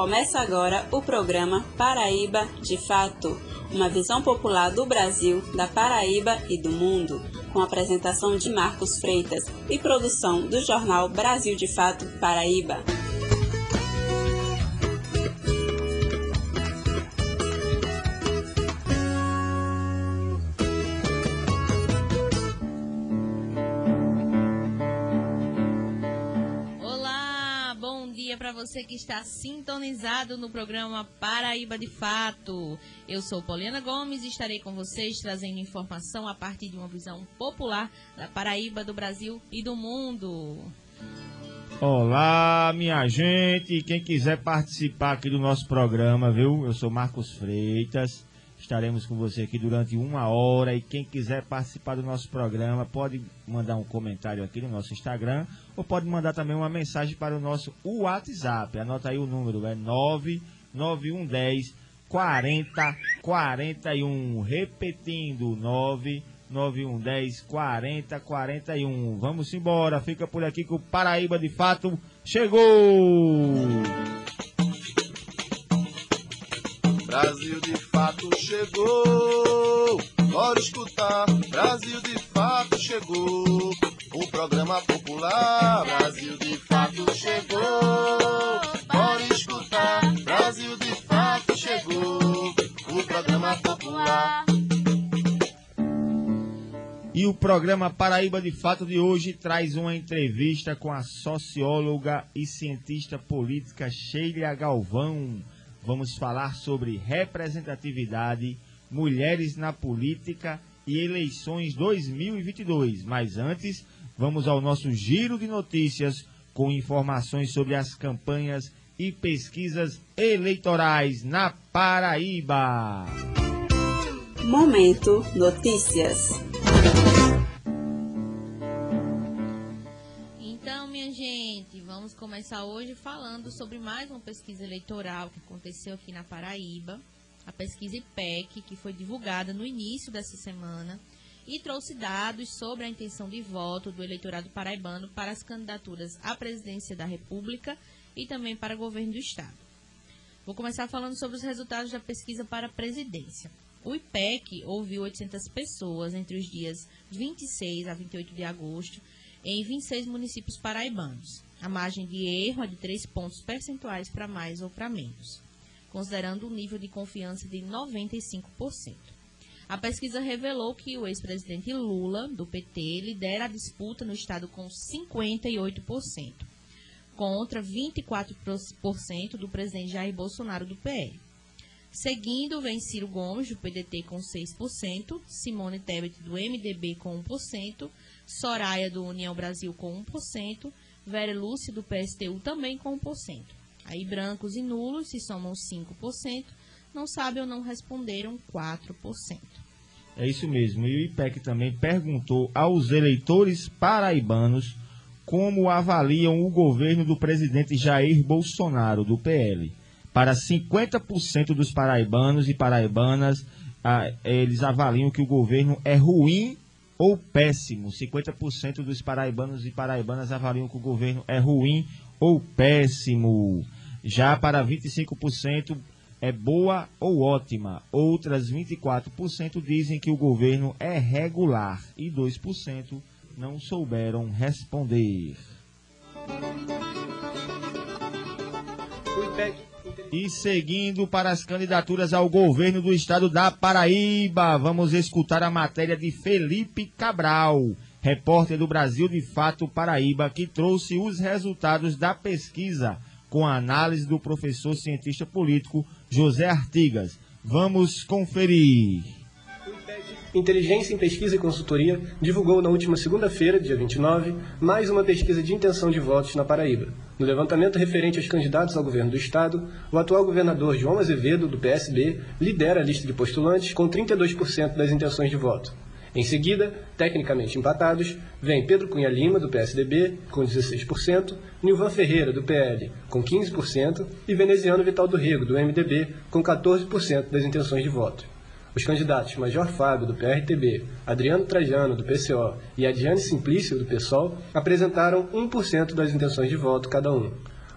Começa agora o programa Paraíba de Fato, uma visão popular do Brasil, da Paraíba e do mundo, com apresentação de Marcos Freitas e produção do jornal Brasil de Fato Paraíba. Você que está sintonizado no programa Paraíba de Fato. Eu sou Poliana Gomes e estarei com vocês trazendo informação a partir de uma visão popular da Paraíba, do Brasil e do mundo. Olá, minha gente. Quem quiser participar aqui do nosso programa, viu? Eu sou Marcos Freitas. Estaremos com você aqui durante uma hora e quem quiser participar do nosso programa pode mandar um comentário aqui no nosso Instagram ou pode mandar também uma mensagem para o nosso WhatsApp. Anota aí o número, é 99110 40 41. Repetindo, 99110 40 41. Vamos embora, fica por aqui que o Paraíba de fato chegou! Brasil de fato chegou. Bora escutar, Brasil de fato chegou. O programa popular, Brasil de fato chegou. Bora escutar, Brasil de fato chegou. O programa popular. E o programa Paraíba de Fato de hoje traz uma entrevista com a socióloga e cientista política Sheila Galvão vamos falar sobre representatividade, mulheres na política e eleições 2022. Mas antes, vamos ao nosso giro de notícias com informações sobre as campanhas e pesquisas eleitorais na Paraíba. Momento Notícias. Começar hoje falando sobre mais uma pesquisa eleitoral que aconteceu aqui na Paraíba, a pesquisa IPEC, que foi divulgada no início dessa semana e trouxe dados sobre a intenção de voto do eleitorado paraibano para as candidaturas à presidência da República e também para governo do Estado. Vou começar falando sobre os resultados da pesquisa para a presidência. O IPEC ouviu 800 pessoas entre os dias 26 a 28 de agosto em 26 municípios paraibanos. A margem de erro é de 3 pontos percentuais para mais ou para menos, considerando um nível de confiança de 95%. A pesquisa revelou que o ex-presidente Lula, do PT, lidera a disputa no estado com 58%, contra 24% do presidente Jair Bolsonaro, do PL. Seguindo, vem Ciro Gomes, do PDT, com 6%, Simone Tebet, do MDB, com 1%, Soraya, do União Brasil, com 1%, Vera Lúcia, do PSTU, também com 1%. Aí brancos e nulos se somam 5%, não sabem ou não responderam 4%. É isso mesmo. E o IPEC também perguntou aos eleitores paraibanos como avaliam o governo do presidente Jair Bolsonaro, do PL. Para 50% dos paraibanos e paraibanas, ah, eles avaliam que o governo é ruim ou péssimo. 50% dos paraibanos e paraibanas avaliam que o governo é ruim ou péssimo. Já para 25% é boa ou ótima. Outras 24% dizem que o governo é regular e 2% não souberam responder. O e seguindo para as candidaturas ao governo do estado da Paraíba, vamos escutar a matéria de Felipe Cabral, repórter do Brasil de Fato Paraíba, que trouxe os resultados da pesquisa com a análise do professor cientista político José Artigas. Vamos conferir. Inteligência em Pesquisa e Consultoria divulgou na última segunda-feira, dia 29, mais uma pesquisa de intenção de votos na Paraíba. No levantamento referente aos candidatos ao governo do Estado, o atual governador João Azevedo, do PSB, lidera a lista de postulantes com 32% das intenções de voto. Em seguida, tecnicamente empatados, vem Pedro Cunha Lima, do PSDB, com 16%, Nilvan Ferreira, do PL, com 15%, e Veneziano Vital do Rego, do MDB, com 14% das intenções de voto. Os candidatos Major Fábio, do PRTB, Adriano Trajano, do PCO e Adiane Simplício, do PSOL, apresentaram 1% das intenções de voto cada um.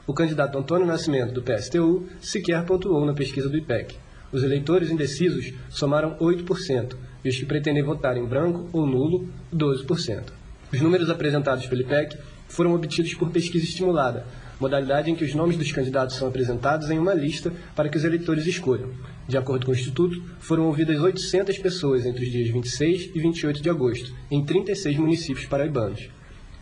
O candidato Antônio Nascimento, do PSTU, sequer pontuou na pesquisa do IPEC. Os eleitores indecisos somaram 8%, e os que pretendem votar em branco ou nulo, 12%. Os números apresentados pelo IPEC foram obtidos por pesquisa estimulada, modalidade em que os nomes dos candidatos são apresentados em uma lista para que os eleitores escolham. De acordo com o Instituto, foram ouvidas 800 pessoas entre os dias 26 e 28 de agosto, em 36 municípios paraibanos.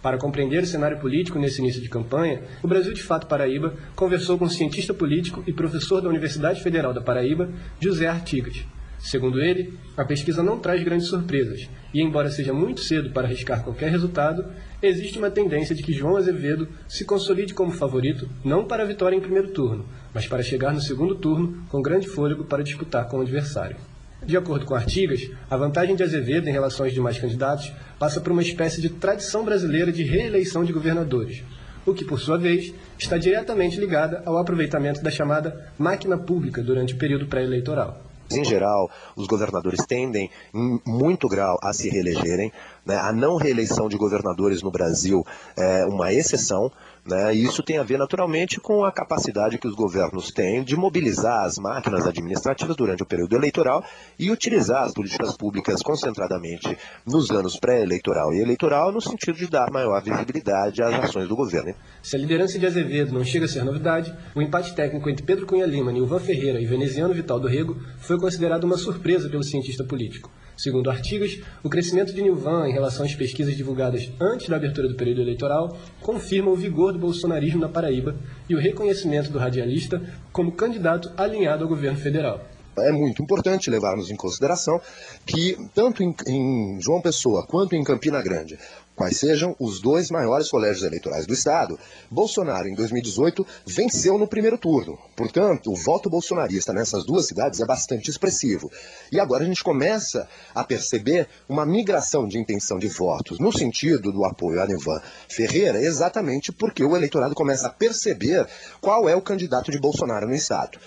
Para compreender o cenário político nesse início de campanha, o Brasil de Fato Paraíba conversou com o cientista político e professor da Universidade Federal da Paraíba, José Artigas. Segundo ele, a pesquisa não traz grandes surpresas, e embora seja muito cedo para arriscar qualquer resultado, existe uma tendência de que João Azevedo se consolide como favorito não para a vitória em primeiro turno, mas para chegar no segundo turno com grande fôlego para disputar com o adversário. De acordo com Artigas, a vantagem de Azevedo em relação aos demais candidatos passa por uma espécie de tradição brasileira de reeleição de governadores, o que, por sua vez, está diretamente ligada ao aproveitamento da chamada máquina pública durante o período pré-eleitoral. Em geral, os governadores tendem, em muito grau, a se reelegerem. Né? A não reeleição de governadores no Brasil é uma exceção. Né? E isso tem a ver naturalmente com a capacidade que os governos têm de mobilizar as máquinas administrativas durante o período eleitoral e utilizar as políticas públicas concentradamente nos anos pré-eleitoral e eleitoral, no sentido de dar maior visibilidade às ações do governo. Se a liderança de Azevedo não chega a ser novidade, o empate técnico entre Pedro Cunha Lima, Nilvan Ferreira e veneziano Vital do Rego foi considerado uma surpresa pelo cientista político. Segundo Artigas, o crescimento de Nilvan em relação às pesquisas divulgadas antes da abertura do período eleitoral confirma o vigor do bolsonarismo na Paraíba e o reconhecimento do radialista como candidato alinhado ao governo federal. É muito importante levarmos em consideração que, tanto em, em João Pessoa quanto em Campina Grande, quais sejam os dois maiores colégios eleitorais do Estado, Bolsonaro, em 2018, venceu no primeiro turno. Portanto, o voto bolsonarista nessas duas cidades é bastante expressivo. E agora a gente começa a perceber uma migração de intenção de votos no sentido do apoio a Nevan Ferreira, exatamente porque o eleitorado começa a perceber qual é o candidato de Bolsonaro no Estado.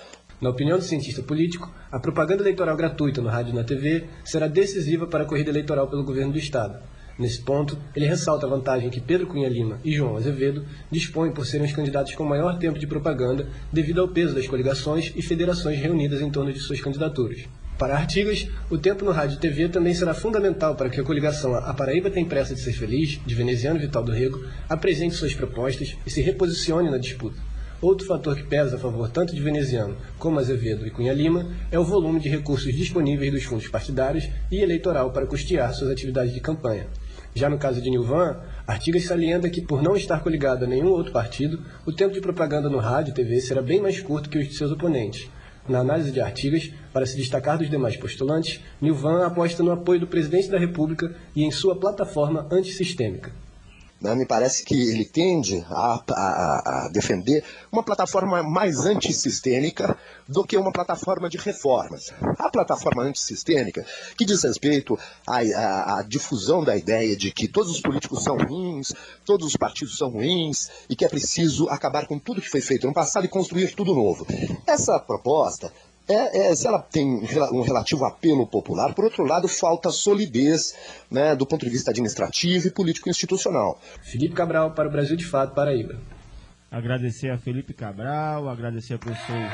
Na opinião do cientista político, a propaganda eleitoral gratuita no rádio e na TV será decisiva para a corrida eleitoral pelo governo do Estado. Nesse ponto, ele ressalta a vantagem que Pedro Cunha Lima e João Azevedo dispõem por serem os candidatos com maior tempo de propaganda devido ao peso das coligações e federações reunidas em torno de suas candidaturas. Para Artigas, o tempo no rádio e TV também será fundamental para que a coligação A Paraíba Tem Pressa de Ser Feliz, de Veneziano Vital do Rego, apresente suas propostas e se reposicione na disputa. Outro fator que pesa a favor tanto de Veneziano como Azevedo e Cunha Lima é o volume de recursos disponíveis dos fundos partidários e eleitoral para custear suas atividades de campanha. Já no caso de Nilvan, Artigas salienta que, por não estar coligado a nenhum outro partido, o tempo de propaganda no rádio e TV será bem mais curto que os de seus oponentes. Na análise de Artigas, para se destacar dos demais postulantes, Nilvan aposta no apoio do presidente da República e em sua plataforma antissistêmica. Né? Me parece que ele tende a, a, a, defender uma plataforma mais antissistêmica do que uma plataforma de reformas. A plataforma antissistêmica, que diz respeito à, à difusão da ideia de que todos os políticos são ruins, todos os partidos são ruins e que é preciso acabar com tudo que foi feito no passado e construir tudo novo. Essa proposta é, é, se ela tem um relativo apelo popular, por outro lado, falta solidez né, do ponto de vista administrativo e político-institucional. Felipe Cabral, para o Brasil de Fato, Paraíba. Agradecer a Felipe Cabral, agradecer ao professor,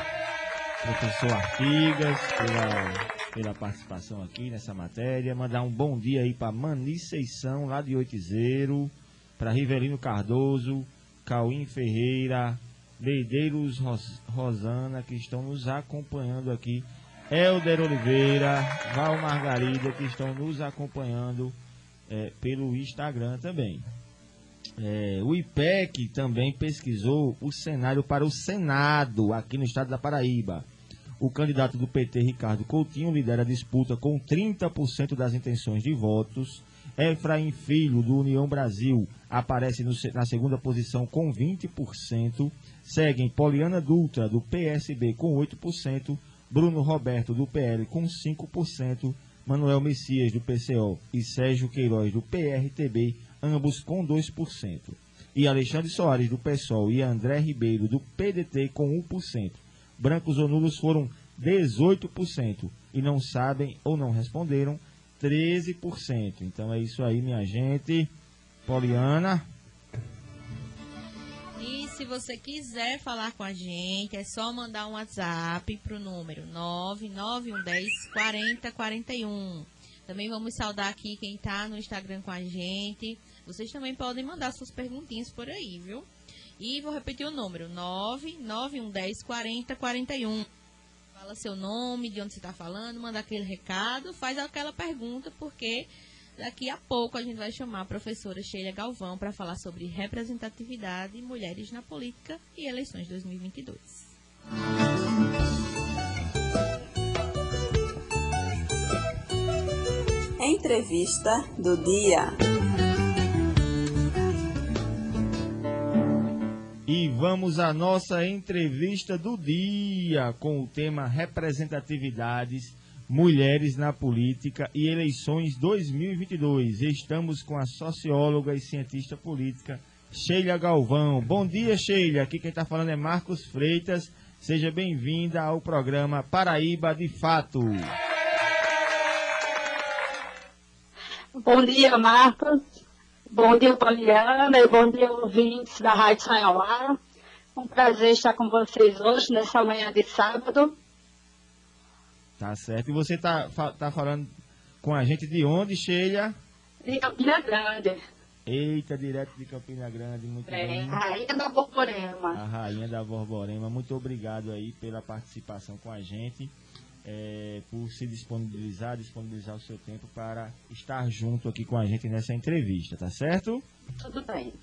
professor Artigas pela, pela participação aqui nessa matéria. Mandar um bom dia aí para Maniceição, lá de Oitizeiro, para Rivelino Cardoso, Cauim Ferreira, Leideiros Ros Rosana, que estão nos acompanhando aqui. Helder Oliveira, Val Margarida, que estão nos acompanhando é, pelo Instagram também. É, o IPEC também pesquisou o cenário para o Senado aqui no estado da Paraíba. O candidato do PT, Ricardo Coutinho, lidera a disputa com 30% das intenções de votos. Efraim Filho, do União Brasil, aparece no, na segunda posição com 20%. Seguem Poliana Dutra, do PSB, com 8%, Bruno Roberto, do PL, com 5%, Manuel Messias, do PCO, e Sérgio Queiroz, do PRTB, ambos com 2%. E Alexandre Soares, do PSOL, e André Ribeiro, do PDT, com 1%. Brancos ou nulos foram 18%. E não sabem ou não responderam 13%. Então é isso aí, minha gente. Poliana. se você quiser falar com a gente, é só mandar um WhatsApp para o número 99110 4041. Também vamos saudar aqui quem está no Instagram com a gente. Vocês também podem mandar suas perguntinhas por aí, viu? E vou repetir o número: 99110 4041. Fala seu nome, de onde você está falando, manda aquele recado, faz aquela pergunta, porque daqui a pouco a gente vai chamar a professora Sheila Galvão para falar sobre representatividade, mulheres na política e eleições 2022. Entrevista do dia. E vamos à nossa entrevista do dia com o tema Representatividades, Mulheres na Política e Eleições 2022. Estamos com a socióloga e cientista política Sheila Galvão. Bom dia, Sheila. Aqui quem está falando é Marcos Freitas. Seja bem-vinda ao programa Paraíba de Fato. Bom dia, Marcos. Bom dia, Poliana, e bom dia, ouvintes da Rádio Sanhauá. Um prazer estar com vocês hoje, nessa manhã de sábado. Tá certo. E você tá, tá falando com a gente de onde, Sheila? De Campina Grande. Eita, direto de Campina Grande, muito é, bem. Rainha da Borborema. A Rainha da Borborema. Muito obrigado aí pela participação com a gente é, por se disponibilizar, disponibilizar o seu tempo para estar junto aqui com a gente nessa entrevista, tá certo? Tudo bem.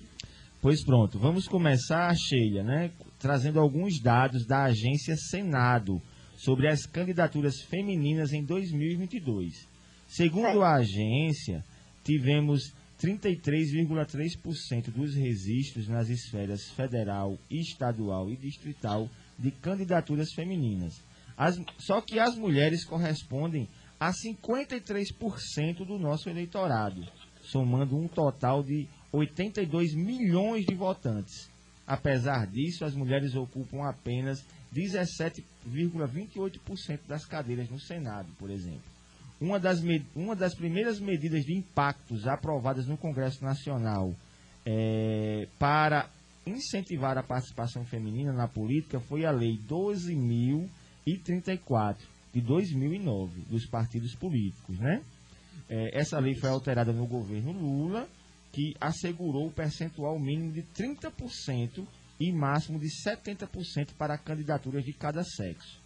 Pois pronto, vamos começar, Sheila, né, trazendo alguns dados da agência Senado sobre as candidaturas femininas em 2022. Segundo a agência, tivemos 33,3% dos registros nas esferas federal, estadual e distrital de candidaturas femininas as, só que as mulheres correspondem a 53% do nosso eleitorado, somando um total de 82 milhões de votantes. Apesar disso, as mulheres ocupam apenas 17,28% das cadeiras no Senado, por exemplo. Uma das, uma das primeiras medidas de impactos aprovadas no Congresso Nacional é, para incentivar a participação feminina na política foi a Lei 12.000 e 34 de 2009 dos partidos políticos, né? É, essa lei foi alterada no governo Lula, que assegurou o percentual mínimo de 30% e máximo de 70% para candidaturas de cada sexo.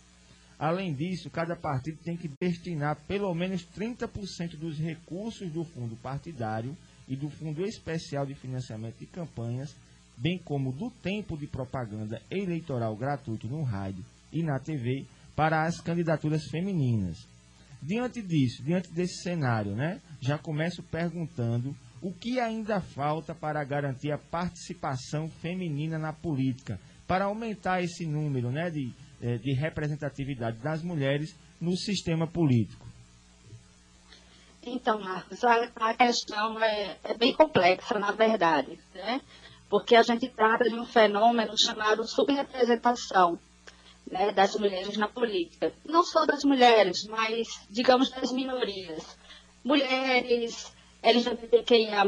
Além disso, cada partido tem que destinar pelo menos 30% dos recursos do fundo partidário e do Fundo Especial de Financiamento de Campanhas, bem como do tempo de propaganda eleitoral gratuito no rádio e na TV para as candidaturas femininas. Diante disso, diante desse cenário, né, já começo perguntando o que ainda falta para garantir a participação feminina na política, para aumentar esse número né, de, eh, de representatividade das mulheres no sistema político. Então, Marcos, a, a questão é, é, bem complexa, na verdade, né? porque a gente trata de um fenômeno chamado subrepresentação né, das mulheres na política. Não só das mulheres, mas, digamos, das minorias. Mulheres, LGBTQIA+,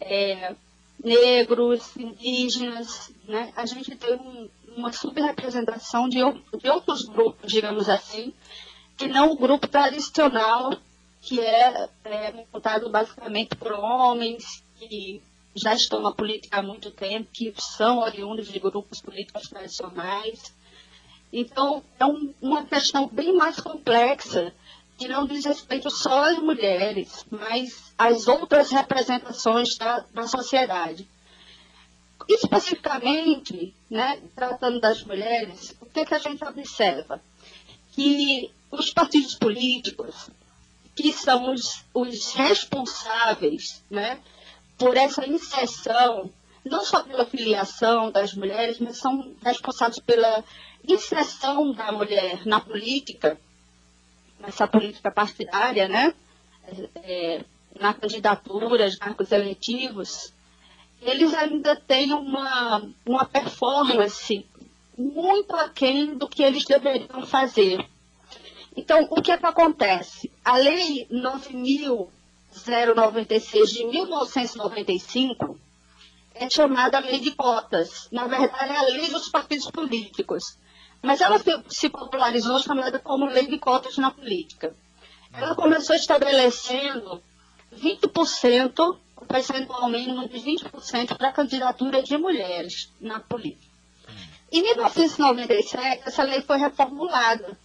é, negros, indígenas, né? A gente tem um, uma subrepresentação de, de outros grupos, digamos assim, que não o grupo tradicional, que é, é montado basicamente por homens que já estão na política há muito tempo, que são oriundos de grupos políticos tradicionais. Então, é um, uma questão bem mais complexa, que não diz respeito só às mulheres, mas às outras representações da, da sociedade. Especificamente, né, tratando das mulheres, o que, que a gente observa? Que os partidos políticos, que são os, os responsáveis né, por essa inserção, não só pela filiação das mulheres, mas são responsáveis pela inserção da mulher na política, nessa política partidária, né? É, na candidatura, cargos eletivos, eles ainda têm uma, uma performance muito aquém do que eles deveriam fazer. Então, o que é que acontece? A Lei 9.096 de 1995, é chamada lei de cotas. Na verdade, é a lei dos partidos políticos. Mas ela se popularizou chamada como lei de cotas na política. Ela começou estabelecendo 20%, o percentual mínimo de 20% para candidatura de mulheres na política. Em 1997, essa lei foi reformulada.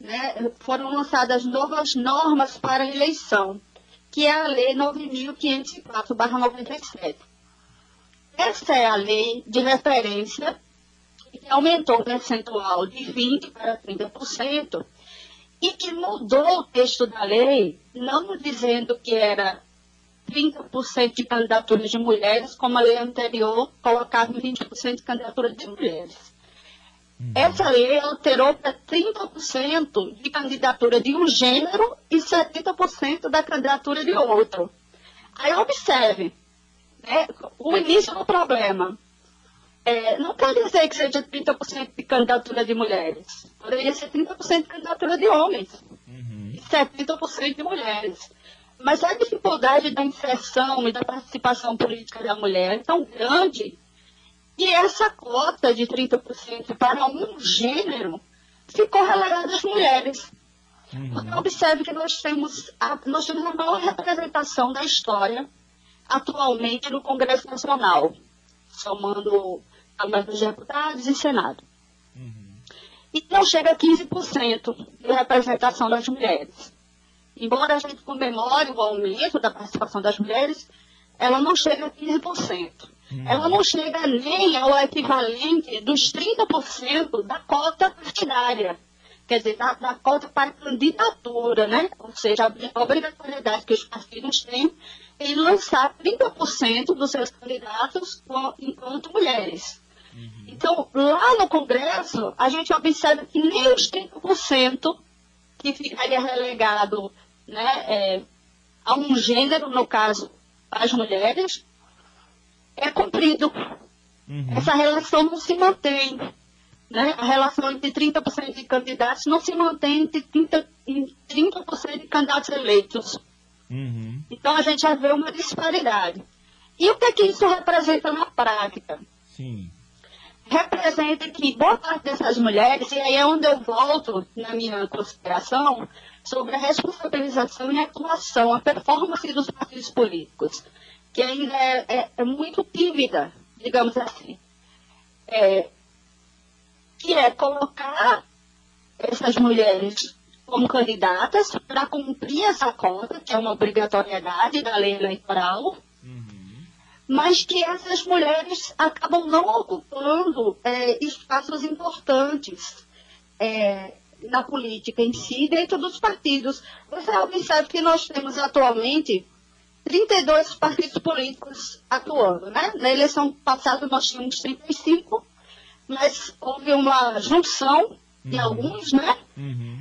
Né? Foram lançadas novas normas para a eleição, que é a Lei 9.504-97. Essa é a lei de referência que aumentou o percentual de 20% para 30% e que mudou o texto da lei, não dizendo que era 30% de candidaturas de mulheres, como a lei anterior colocava 20% de candidatura de mulheres. Uhum. Essa lei alterou para 30% de candidatura de um gênero e 70% da candidatura de outro. Aí observe, né, o início do problema. É, não quer dizer que seja 30% de candidatura de mulheres. Poderia ser 30% de candidatura de homens uhum. e 70% de mulheres. Mas a dificuldade da inserção e da participação política da mulher é tão grande que essa cota de 30% para um gênero ficou relegada às mulheres. Uhum. Observe que nós temos, a, nós temos a maior representação da história atualmente no Congresso Nacional, somando Câmara dos Deputados e Senado. Uhum. E não chega a 15% de representação das mulheres. Embora a gente comemore o aumento da participação das mulheres, ela não chega a 15%. Uhum. Ela não chega nem ao equivalente dos 30% da cota partidária. Quer dizer, da, da cota para candidatura, né? Ou seja, a obrigatoriedade que os partidos têm em lançar 30% dos seus candidatos enquanto mulheres. Uhum. Então, lá no Congresso, a gente observa que nem os 30% que ficaria relegado né, é, a um gênero, no caso, as mulheres, é cumprido. Uhum. Essa relação não se mantém. Né? A relação entre 30% de candidatos não se mantém entre 30%, 30 de candidatos eleitos. Uhum. Então a gente já vê uma disparidade. E o que, é que isso representa na prática? Sim representa que boa parte dessas mulheres, e aí é onde eu volto na minha consideração, sobre a responsabilização e a atuação, a performance dos partidos políticos, que ainda é, é, é muito tímida, digamos assim. É, que é colocar essas mulheres como candidatas para cumprir essa cota, que é uma obrigatoriedade da lei eleitoral, mas que essas mulheres acabam não ocupando é, espaços importantes é, na política em si, dentro dos partidos. Você observa que nós temos atualmente 32 partidos políticos atuando. Né? Na eleição passada nós tínhamos 35, mas houve uma junção de uhum. alguns, né? Uhum.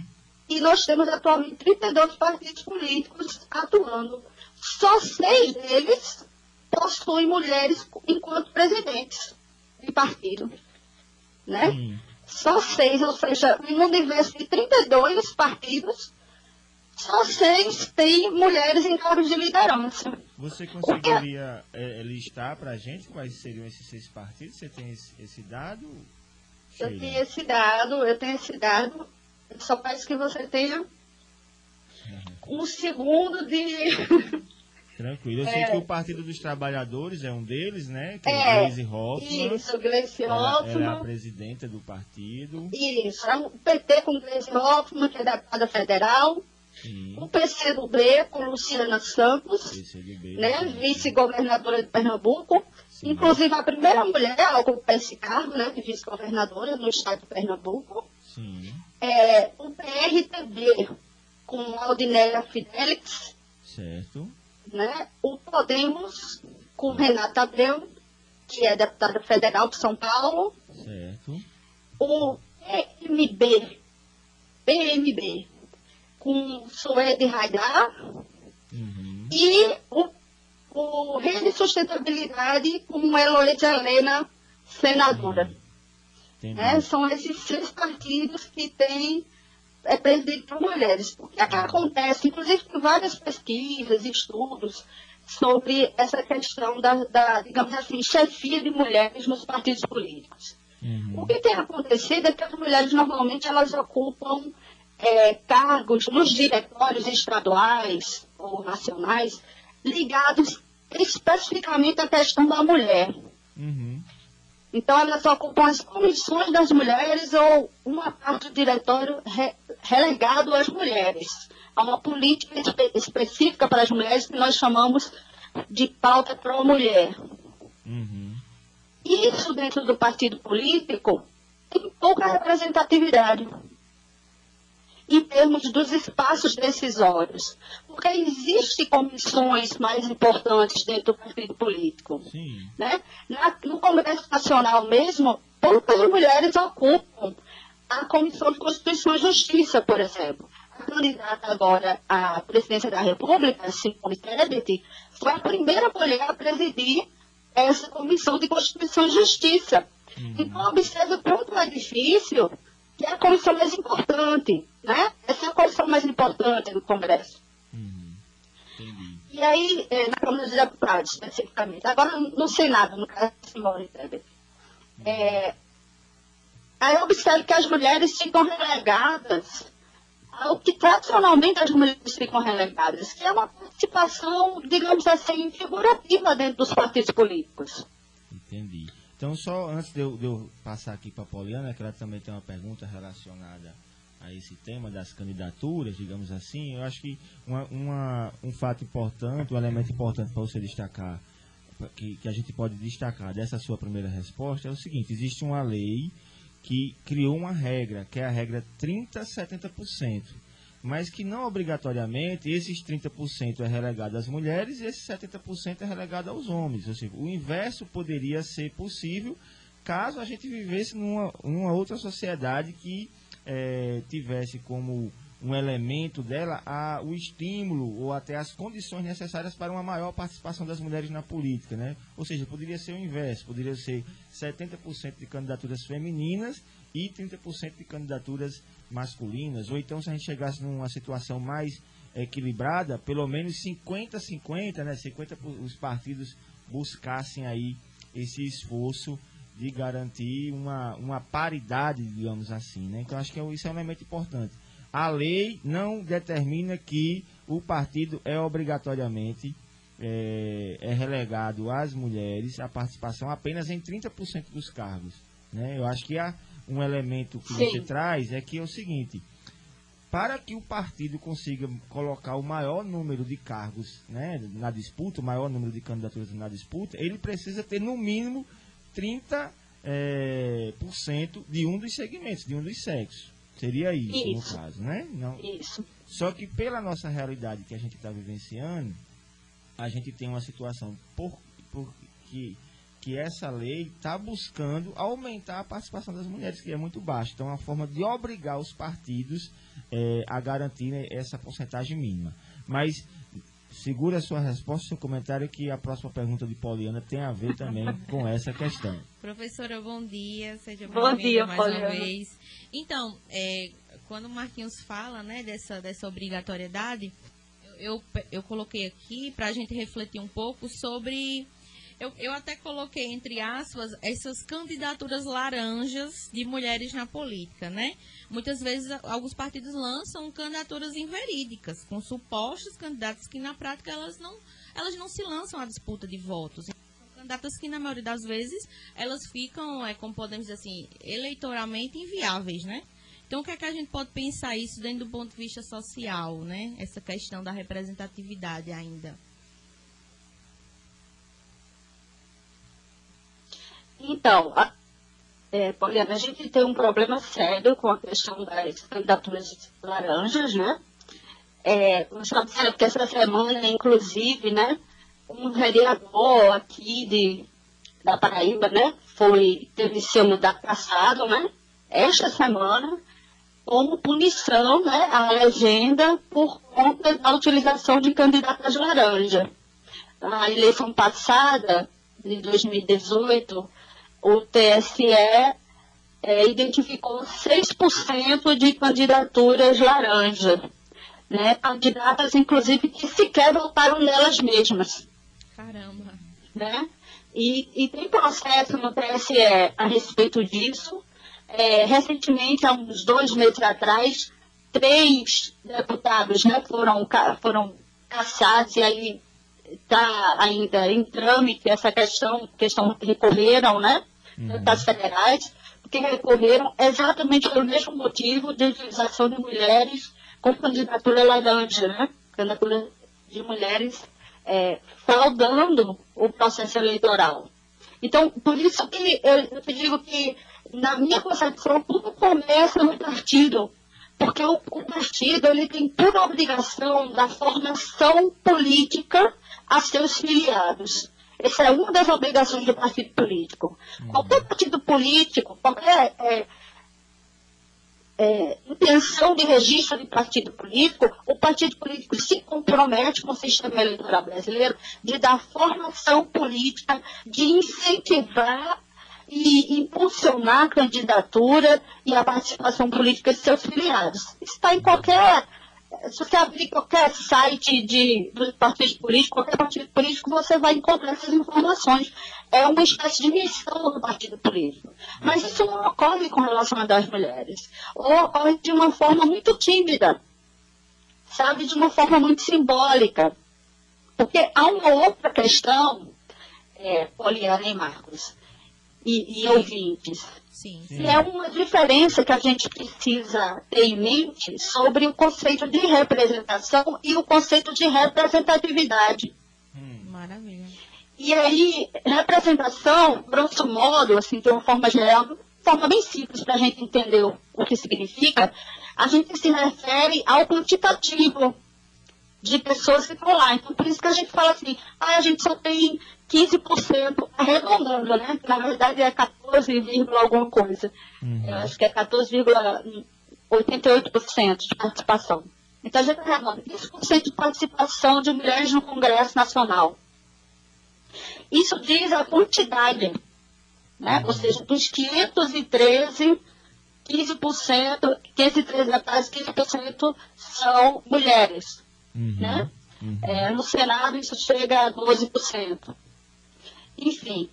E nós temos atualmente 32 partidos políticos atuando. Só seis deles possuem mulheres enquanto presidentes de partido. Né? Hum. Só seis, ou seja, em um universo de 32 partidos, só seis têm mulheres em cargos de liderança. Você conseguiria é, listar para a gente quais seriam esses seis partidos? Você tem esse, esse dado? Eu tenho esse dado, eu tenho esse dado. Só parece que você tenha uhum. um segundo de Tranquilo. Eu é. sei que o Partido dos Trabalhadores é um deles, né? Que é, é Gleisi Hoffmann. Isso, Gleisi Hoffmann. Ela, ela é a presidenta do partido. Isso. É o PT com Gleisi Hoffmann, que é deputada federal. Sim. O PCdoB com Luciana Santos, PCdoB, né? Vice-governadora de Pernambuco. Sim. Inclusive a primeira mulher a ocupar esse cargo, né? De vice-governadora no estado de Pernambuco. Sim. É, o PRTB com Aldinéia Fidelix. Certo né, o Podemos com Renata Abreu, que é deputada federal de São Paulo. Certo. O PMB, PMB, com Suede Raidar. Uhum. E o, o Rede Sustentabilidade com Heloísa Helena, senadora. Uhum. Né, são esses seis partidos que têm é presidido por mulheres. Porque acontece, inclusive tem várias pesquisas, estudos, sobre essa questão da, da, digamos assim, chefia de mulheres nos partidos políticos. Uhum. O que tem acontecido é que as mulheres normalmente elas ocupam é, cargos nos diretórios estaduais ou nacionais ligados especificamente à questão da mulher. Uhum. Então, elas ocupam as comissões das mulheres ou uma parte do diretório re, relegado às mulheres. Há uma política espe específica para as mulheres que nós chamamos de pauta pró-mulher. Uhum. Isso, dentro do partido político, tem pouca representatividade em termos dos espaços decisórios. Porque existem comissões mais importantes dentro do partido político. Sim. Né? Na, no Congresso Nacional mesmo, poucas mulheres ocupam a Comissão de Constituição e Justiça, por exemplo. A candidata agora à presidência da República, Simone Tebet, foi a primeira mulher a presidir essa Comissão de Constituição e Justiça. Uhum. Então, observe o quanto é difícil que é a comissão mais importante, né? Essa é a comissão mais importante do Congresso. Uhum. E aí, é, na Câmara dos Deputados, especificamente. Agora, no Senado, no caso de Simone Tebet. É, aí eu observo que as mulheres ficam relegadas ao que tradicionalmente as mulheres ficam relegadas, que é uma participação, digamos assim, figurativa dentro dos partidos políticos. Entendi. Então, só antes de eu, de eu passar aqui para a Poliana, que ela também tem uma pergunta relacionada a esse tema das candidaturas, digamos assim, eu acho que uma, uma, um fato importante, um elemento importante para você destacar, que, que a gente pode destacar dessa sua primeira resposta, é o seguinte: existe uma lei que criou uma regra, que é a regra 30-70% mas que não obrigatoriamente esses 30% é relegado às mulheres e esses 70% é relegado aos homens. Ou seja, o inverso poderia ser possível caso a gente vivesse numa, numa outra sociedade que é, tivesse como um elemento dela a, o estímulo ou até as condições necessárias para uma maior participação das mulheres na política, né? Ou seja, poderia ser o inverso, poderia ser 70% de candidaturas femininas e 30% de candidaturas masculinas, ou então se a gente chegasse numa situação mais equilibrada, pelo menos 50-50, né? 50 os partidos buscassem aí esse esforço de garantir uma, uma paridade, digamos assim, né? Então acho que é isso é um elemento importante. A lei não determina que o partido é obrigatoriamente é, é relegado às mulheres a participação apenas em 30% dos cargos. Né? Eu acho que a, um elemento que Sim. você traz é que é o seguinte: para que o partido consiga colocar o maior número de cargos né, na disputa, o maior número de candidaturas na disputa, ele precisa ter no mínimo 30% é, por cento de um dos segmentos, de um dos sexos. Seria isso, isso. no caso, né? Não. Isso. Só que pela nossa realidade que a gente está vivenciando, a gente tem uma situação por, por que que essa lei está buscando aumentar a participação das mulheres, que é muito baixa. Então, é uma forma de obrigar os partidos é, a garantir né, essa porcentagem mínima. Mas segura a sua resposta, seu comentário, que a próxima pergunta de Poliana tem a ver também com essa questão. Professora, bom dia. Seja bem-vinda mais Poliana. uma vez. Então, é, quando o Marquinhos fala né, dessa, dessa obrigatoriedade, eu, eu coloquei aqui para a gente refletir um pouco sobre eu, eu até coloquei, entre aspas, essas candidaturas laranjas de mulheres na política, né? Muitas vezes alguns partidos lançam candidaturas inverídicas, com supostos candidatos que na prática elas não, elas não se lançam à disputa de votos. Candidatas que na maioria das vezes elas ficam, é, como podemos dizer assim, eleitoralmente inviáveis, né? Então, o que é que a gente pode pensar isso dentro do ponto de vista social, né? Essa questão da representatividade ainda. Então, a, é, Poliana, a gente tem um problema sério com a questão das candidaturas laranjas, né? É, você observa que essa semana, inclusive, né, um vereador aqui de, da Paraíba, né, foi, teve seu mandato passado, né, esta semana, como punição, né, à legenda por conta da utilização de candidatas laranja. A eleição passada, de 2018, o TSE é, identificou 6% de candidaturas laranja, né? candidatas, inclusive, que sequer votaram nelas mesmas. Caramba. Né? E, e tem processo no TSE a respeito disso. É, recentemente, há uns dois meses atrás, três deputados né, foram, foram cassados e aí está ainda em trâmite essa questão, questão que recorreram, né? Uhum. Deputados federais, que recorreram exatamente pelo mesmo motivo de utilização de mulheres com candidatura laranja, né? Candidatura de mulheres é, fraudando o processo eleitoral. Então, por isso que eu, eu digo que, na minha concepção, tudo começa no partido. Porque o, o partido ele tem toda a obrigação da formação política a seus filiados. Essa é uma das obrigações do partido político. Uhum. Qualquer partido político, qualquer é, é, intenção de registro de partido político, o partido político se compromete com o sistema eleitoral brasileiro de dar formação política, de incentivar e impulsionar a candidatura e a participação política de seus filiados. Está em qualquer se você abrir qualquer site de, do partido político, qualquer partido político, você vai encontrar essas informações. É uma espécie de missão do partido político. Mas isso não ocorre com relação às mulheres. Ou ocorre de uma forma muito tímida, sabe? De uma forma muito simbólica. Porque há uma outra questão, é, Poliana e Marcos, e, e ouvintes Sim. E é uma diferença que a gente precisa ter em mente sobre o conceito de representação e o conceito de representatividade. Hum. Maravilha. E aí, representação, grosso modo, assim, de uma forma geral, de forma bem simples para a gente entender o, o que significa, a gente se refere ao quantitativo de pessoas que estão lá. Então, por isso que a gente fala assim, ah, a gente só tem 15% arredondando, né? Na verdade é 14, alguma coisa. Uhum. Eu acho que é 14,88% de participação. Então a gente arredonda 15% de participação de mulheres no Congresso Nacional. Isso diz a quantidade, né? Uhum. Ou seja, dos 513, 15%, 513 deputados, 15% são mulheres. Uhum. Né? Uhum. É, no Senado isso chega a 12%. Enfim,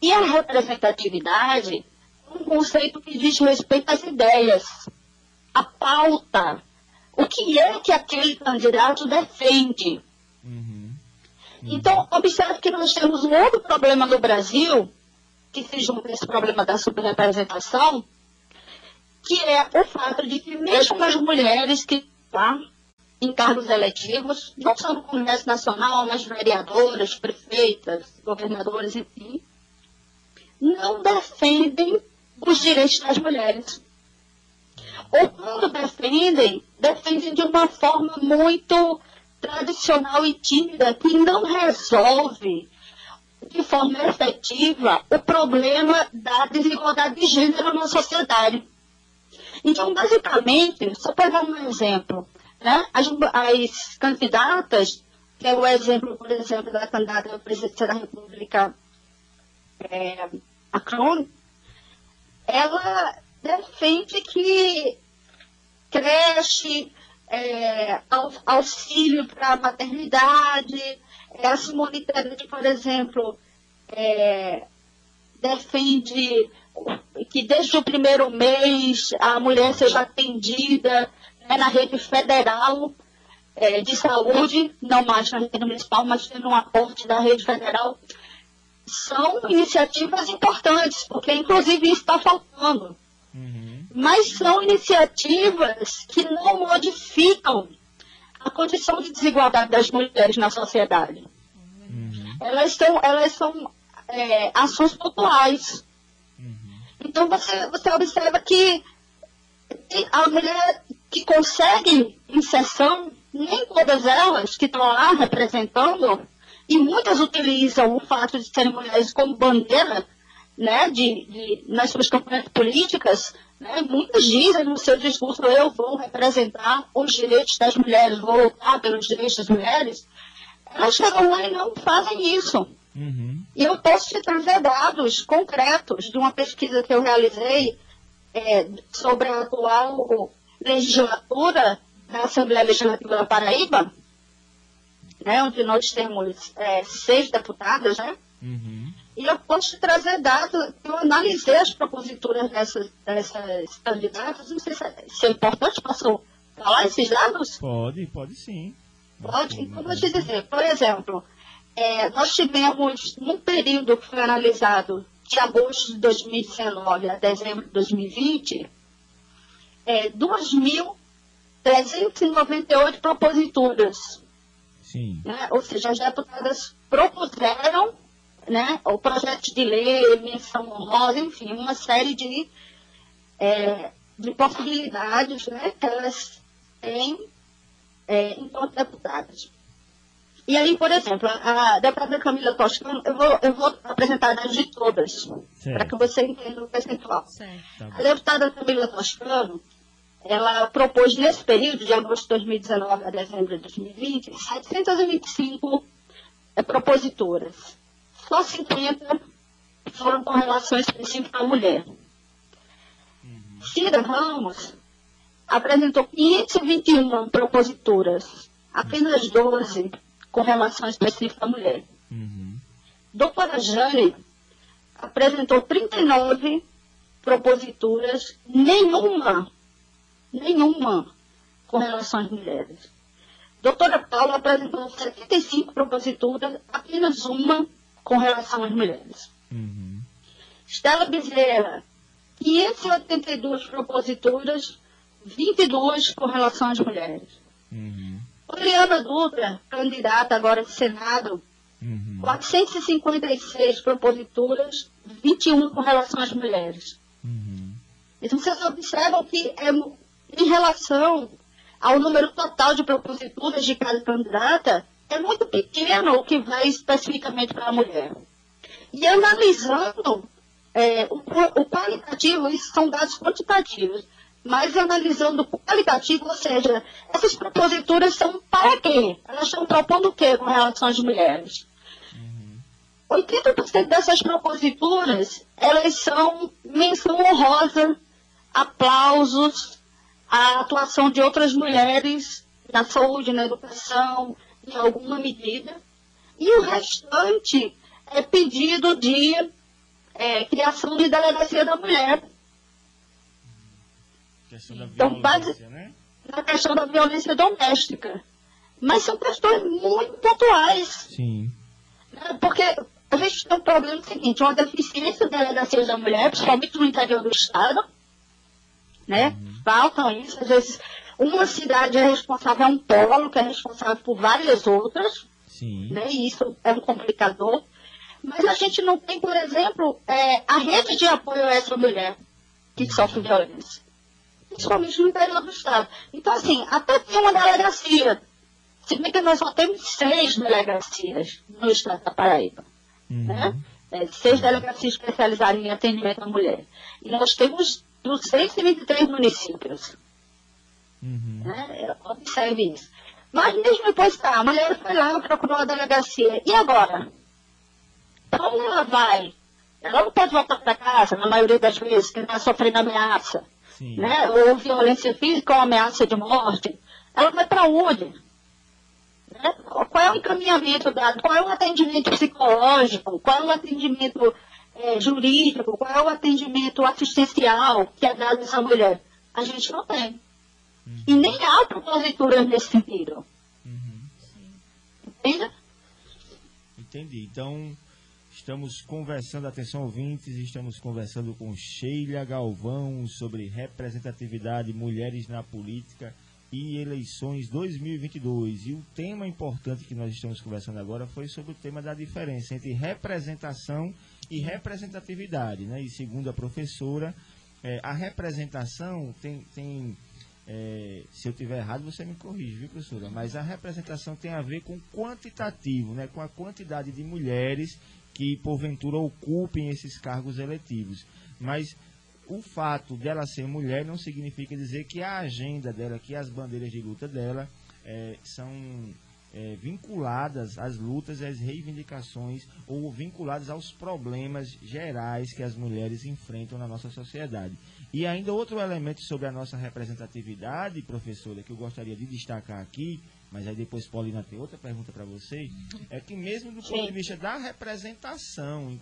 e a representatividade é um conceito que diz respeito às ideias, à pauta, o que é que aquele candidato defende. Uhum. Uhum. Então, observe que nós temos um outro problema no Brasil, que se junta a esse problema da subrepresentação, que é o fato de que mesmo as mulheres que tá, em cargos eletivos, não só no Congresso Nacional, mas vereadoras, prefeitas, governadores, enfim, não defendem os direitos das mulheres. Ou quando defendem, defendem de uma forma muito tradicional e tímida, que não resolve de forma efetiva o problema da desigualdade de gênero na sociedade. Então, basicamente, só dar um exemplo, né? As, as candidatas, é o exemplo, por exemplo, da candidata à presidência da República, é, Cron, ela defende que creche, é, auxílio para a maternidade, é, a Simone Tebet, por exemplo, é, defende que desde o primeiro mês a mulher seja atendida é na rede federal é, de saúde, não mais na rede municipal, mas tendo um aporte da rede federal, são iniciativas importantes, porque inclusive isso está faltando. Uhum. Mas são iniciativas que não modificam a condição de desigualdade das mulheres na sociedade. Uhum. Elas são, elas são é, ações pontuais. Uhum. Então você, você observa que a mulher que conseguem inserção, nem todas elas que estão lá representando, e muitas utilizam o fato de serem mulheres como bandeira né, de, de, nas suas campanhas políticas, né, muitas dizem no seu discurso, eu vou representar os direitos das mulheres, vou lutar pelos direitos das mulheres, elas chegam lá e não fazem isso. Uhum. E eu posso te trazer dados concretos de uma pesquisa que eu realizei é, sobre a atual legislatura da Assembleia Legislativa da Paraíba, né, onde nós temos é, seis deputadas, né? Uhum. E eu posso te trazer dados, eu analisei as proposituras dessas, dessas candidatas, não sei se é, se é importante, posso falar esses dados? Pode, pode sim. Pode? Então, vou te dizer, por exemplo, é, nós tivemos, num período que foi analisado de agosto de 2019 a dezembro de 2020, é, 2.398 proposituras. Sim. Né? Ou seja, as deputadas propuseram né, o projeto de lei, menção honrosa, enfim, uma série de, é, de possibilidades né, que elas têm é, enquanto deputadas. E aí, por exemplo, a deputada Camila Toscano, eu vou, eu vou apresentar as de todas, para que você entenda o percentual. Certo. Tá A deputada Camila Toscano, ela propôs nesse período, de agosto de 2019 a dezembro de 2020, 725 eh, propositoras. Só 50 foram com relação específica à mulher. Cida Ramos apresentou 521 proposituras, apenas 12 com relação específica à mulher. Uhum. Doutora Jane apresentou 39 proposituras, nenhuma, nenhuma com relação às mulheres. Doutora Paula apresentou 75 proposituras, apenas uma com relação às mulheres. Uhum. Estela Bezerra, 582 proposituras, 22 com relação às mulheres. Uhum. Oriana Dutra, candidata agora ao Senado, Uhum. 456 proposituras, 21 com relação às mulheres. Uhum. Então vocês observam que é, em relação ao número total de proposituras de cada candidata, é muito pequeno o que vai especificamente para a mulher. E analisando é, o, o qualitativo, isso são dados quantitativos, mas analisando o qualitativo, ou seja, essas proposituras são para quê? Elas estão propondo o quê com relação às mulheres? 80% dessas proposituras, elas são menção honrosa, aplausos à atuação de outras mulheres na saúde, na educação, em alguma medida. E o restante é pedido de é, criação de delegacia da mulher, Questão da Então, violência, né? na questão da violência doméstica. Mas são questões muito pontuais. Sim. né? Porque a gente tem um problema seguinte, uma deficiência da delegacia da mulher, principalmente no interior do estado, né? Faltam isso, às vezes uma cidade é responsável, é um polo que é responsável por várias outras, Sim. né? E isso é um complicador. Mas a gente não tem, por exemplo, é, a rede de apoio a essa mulher que sofre violência. Principalmente no interior do estado. Então, assim, até tem uma delegacia. Se bem que nós só temos seis delegacias no estado da Paraíba né? Uhum. É, seis delegacias especializadas em atendimento à mulher. E nós temos 223 municípios. Uhum. Né? Observe isso. Mas mesmo depois tá, a mulher foi lá, procurou a delegacia. E agora? Onde ela vai? Ela não pode voltar para casa, na maioria das vezes, que está sofrendo ameaça, Sim. né? ou violência física ou ameaça de morte. Ela vai para onde? Né? Qual é o encaminhamento dado? Qual é o atendimento psicológico? Qual é o atendimento eh, jurídico? Qual é o atendimento assistencial que é dado a essa mulher? A gente não tem. E nem há proposituras nesse sentido. Uhum. Entende? Entendi. Então, estamos conversando, atenção ouvintes, estamos conversando com Sheila Galvão sobre representatividade, mulheres na política e eleições 2022. E o tema importante que nós estamos conversando agora foi sobre o tema da diferença entre representação e representatividade. Né? E segundo a professora, eh, a representação tem, tem é, se eu tiver errado, você me corrige, viu, professora? Mas a representação tem a ver com quantitativo, né? com a quantidade de mulheres que, porventura, ocupem esses cargos eletivos. Mas o fato dela ser mulher não significa dizer que a agenda dela, que as bandeiras de luta dela é, são é, vinculadas às lutas e às reivindicações ou vinculadas aos problemas gerais que as mulheres enfrentam na nossa sociedade. E ainda outro elemento sobre a nossa representatividade, professora, que eu gostaria de destacar aqui, mas aí depois Paulina tem outra pergunta para você, é que mesmo do ponto de vista da representação,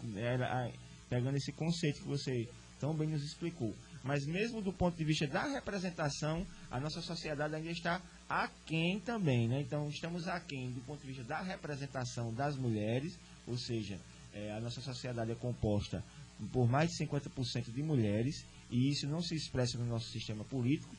pegando esse conceito que você tão bem nos explicou, mas mesmo do ponto de vista da representação, a nossa sociedade ainda está aquém também, né? Então, estamos aquém do ponto de vista da representação das mulheres, ou seja, é, a nossa sociedade é composta por mais de 50% de mulheres, e isso não se expressa no nosso sistema político.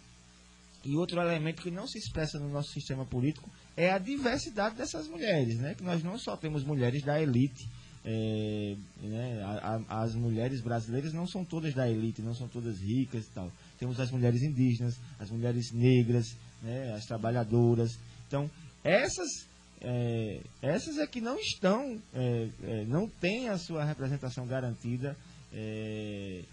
E outro elemento que não se expressa no nosso sistema político é a diversidade dessas mulheres, né? Que nós não só temos mulheres da elite, é, né, a, a, as mulheres brasileiras não são todas da elite, não são todas ricas e tal. Temos as mulheres indígenas, as mulheres negras, né, as trabalhadoras. Então, essas, é, essas é que não estão, é, é não têm a sua representação garantida é,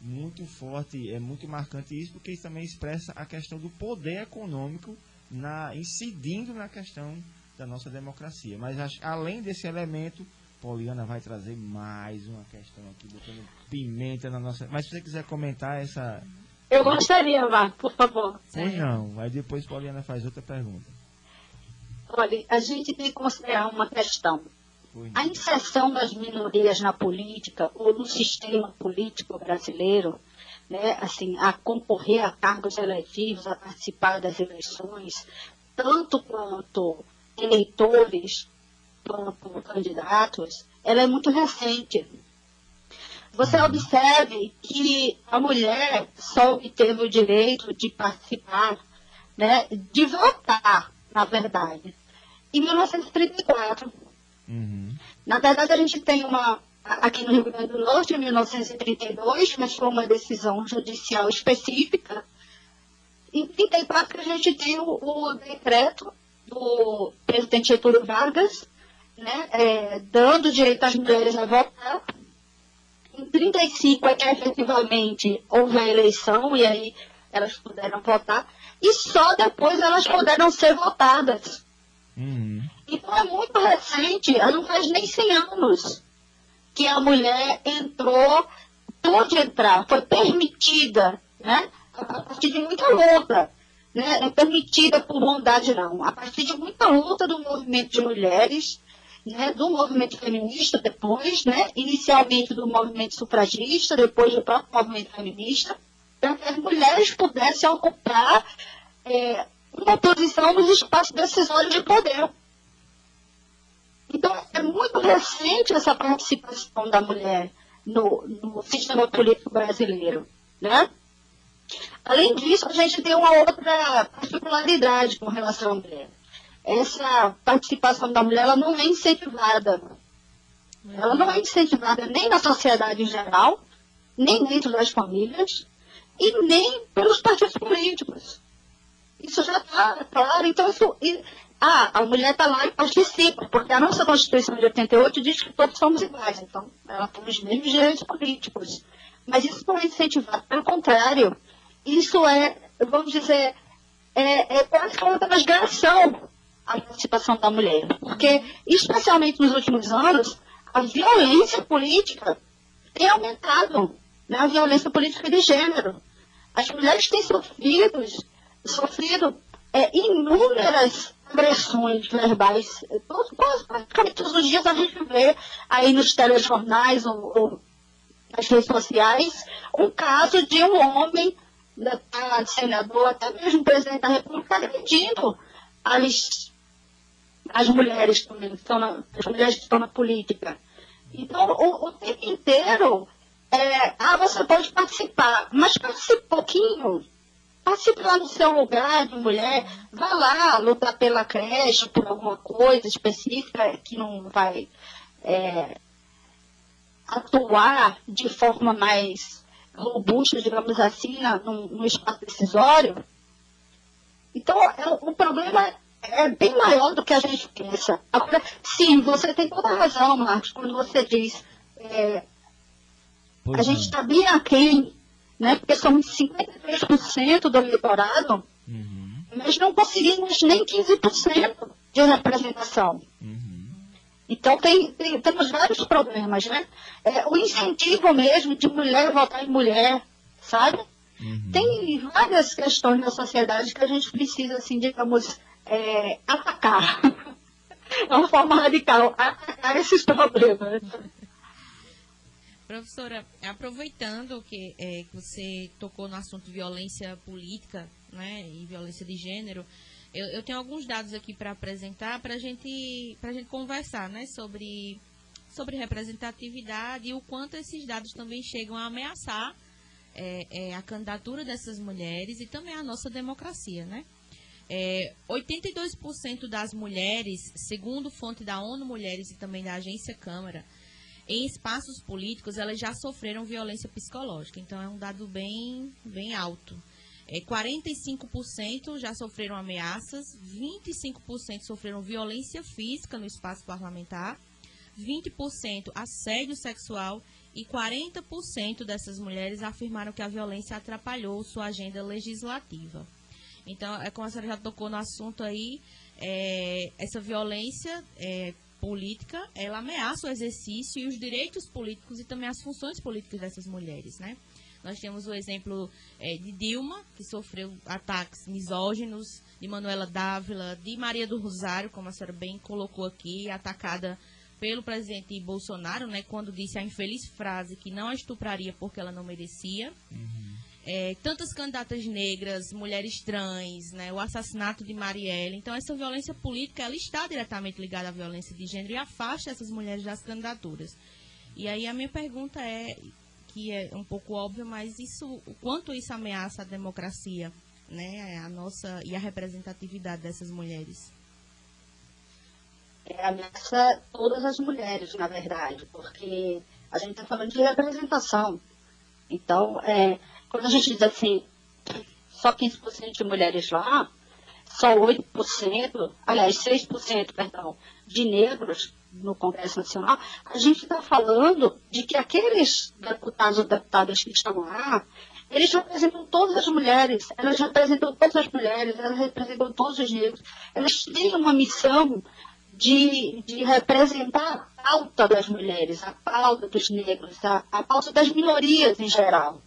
muito forte, é muito marcante isso, porque isso também expressa a questão do poder econômico na, incidindo na questão da nossa democracia. Mas além desse elemento, Poliana vai trazer mais uma questão aqui, botando pimenta na nossa. Mas se você quiser comentar essa. Eu gostaria, Vá, por favor. Pois não, aí depois Poliana faz outra pergunta. Olha, a gente tem que considerar uma questão. A inserção das minorias na política ou no sistema político brasileiro, né, assim, a concorrer a cargos eletivos, a participar das eleições, tanto quanto eleitores como candidatos, ela é muito recente. Você observe que a mulher só obteve o direito de participar, né, de votar, na verdade, em 1934. Uhum. Na verdade, a gente tem uma, aqui no Rio Grande do Norte, em 1932, mas foi uma decisão judicial específica. Em 34 a gente tem o, o decreto do presidente Getúlio Vargas, né, é, dando direito às mulheres a votar. Em 35 é que efetivamente houve a eleição e aí elas puderam votar. E só depois elas puderam ser votadas. Uhum. Então é muito recente, não faz nem 100 anos que a mulher entrou, pôde entrar, foi permitida, né? A partir de muita luta. Né? É permitida por bondade, não. A partir de muita luta do movimento de mulheres, né, do movimento feminista depois, né, inicialmente do movimento sufragista, depois do próprio movimento feminista, para que as mulheres pudessem ocupar é, uma posição nos espaços decisórios de poder. Então, é muito recente essa participação da mulher no, no sistema político brasileiro. Né? Além disso, a gente tem uma outra particularidade com relação à mulher essa participação da mulher ela não é incentivada. Ela não é incentivada nem na sociedade em geral, nem dentro das famílias, e nem pelos partidos políticos. Isso já está claro. Então, isso, e, ah, a mulher está lá e participa, porque a nossa Constituição de 88 diz que todos somos iguais, então ela tem os mesmos direitos políticos. Mas isso não é incentivado, pelo contrário, isso é, vamos dizer, é, é quase uma transgressão a participação da mulher. Porque, especialmente nos últimos anos, a violência política tem aumentado, né? a violência política de gênero. As mulheres têm sofrido, sofrido é, inúmeras agressões verbais. Todos, praticamente todos os dias a gente vê aí nos telejornais ou, ou nas redes sociais um caso de um homem, deputado, senador, até mesmo presidente da República, agredindo as as mulheres também, que estão na, as mulheres que estão na política. Então, o, o tempo inteiro, é, ah, você pode participar, mas participe pouquinho. Participe lá no seu lugar de mulher, vá lá lutar pela creche, por alguma coisa específica que não vai é, atuar de forma mais robusta, digamos assim, no, no espaço decisório. Então, é, o problema é bem maior do que a gente pensa. Agora, sim, você tem toda a razão, Marcos, quando você diz é, a gente está bem aquém, né? Porque somos 53% do eleitorado, uhum. mas não conseguimos nem 15% de representação. Uhum. Então tem, tem, temos vários problemas, né? É, o incentivo mesmo de mulher votar em mulher, sabe? Uhum. Tem várias questões na sociedade que a gente precisa, assim, digamos, é, atacar. É uma forma radical, atacar esses problemas. Professora, aproveitando que, é, que você tocou no assunto violência política né, e violência de gênero, eu, eu tenho alguns dados aqui para apresentar para gente, a gente conversar né, sobre, sobre representatividade e o quanto esses dados também chegam a ameaçar é, é, a candidatura dessas mulheres e também a nossa democracia. Né? É, 82% das mulheres, segundo fonte da ONU Mulheres e também da Agência Câmara, em espaços políticos, elas já sofreram violência psicológica. Então, é um dado bem, bem alto. É, 45% já sofreram ameaças, 25% sofreram violência física no espaço parlamentar, 20% assédio sexual e 40% dessas mulheres afirmaram que a violência atrapalhou sua agenda legislativa. Então, é como a senhora já tocou no assunto aí, é, essa violência é, política, ela ameaça o exercício e os direitos políticos e também as funções políticas dessas mulheres, né? Nós temos o exemplo é, de Dilma, que sofreu ataques misóginos, de Manuela Dávila, de Maria do Rosário, como a senhora bem colocou aqui, atacada pelo presidente Bolsonaro, né, quando disse a infeliz frase que não a estupraria porque ela não merecia. Uhum é, tantas candidatas negras, mulheres trans, né, o assassinato de Marielle. Então, essa violência política ela está diretamente ligada à violência de gênero e afasta essas mulheres das candidaturas. E aí a minha pergunta é, que é um pouco óbvia, mas isso, o quanto isso ameaça a democracia, né, a nossa e a representatividade dessas mulheres? É, ameaça todas as mulheres, na verdade, porque a gente está falando de representação. Então, é, quando a gente diz assim, só 15% de mulheres lá, só 8%, aliás, 6%, perdão, de negros no Congresso Nacional, a gente está falando de que aqueles deputados ou deputadas que estão lá, eles representam todas as mulheres, elas representam todas as mulheres, elas representam todos os negros, elas têm uma missão de, de representar a pauta das mulheres, a pauta dos negros, a, a pauta das minorias em geral.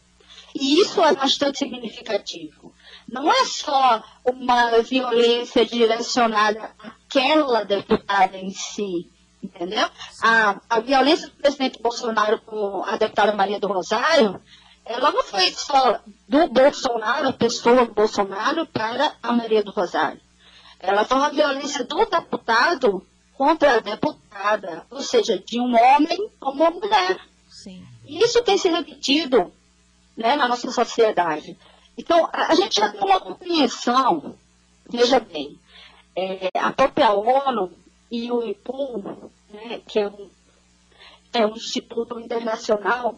E isso é bastante significativo. Não é só uma violência direcionada àquela deputada em si, entendeu? A, a violência do presidente Bolsonaro com a deputada Maria do Rosário, ela não foi só do Bolsonaro, a pessoa do Bolsonaro, para a Maria do Rosário. Ela foi uma violência do deputado contra a deputada, ou seja, de um homem com uma mulher. Sim. Isso tem se repetido né, na nossa sociedade. Então, a, gente já tem uma compreensão, veja bem, é, a própria ONU e o IPUM, né, que é um, é um instituto internacional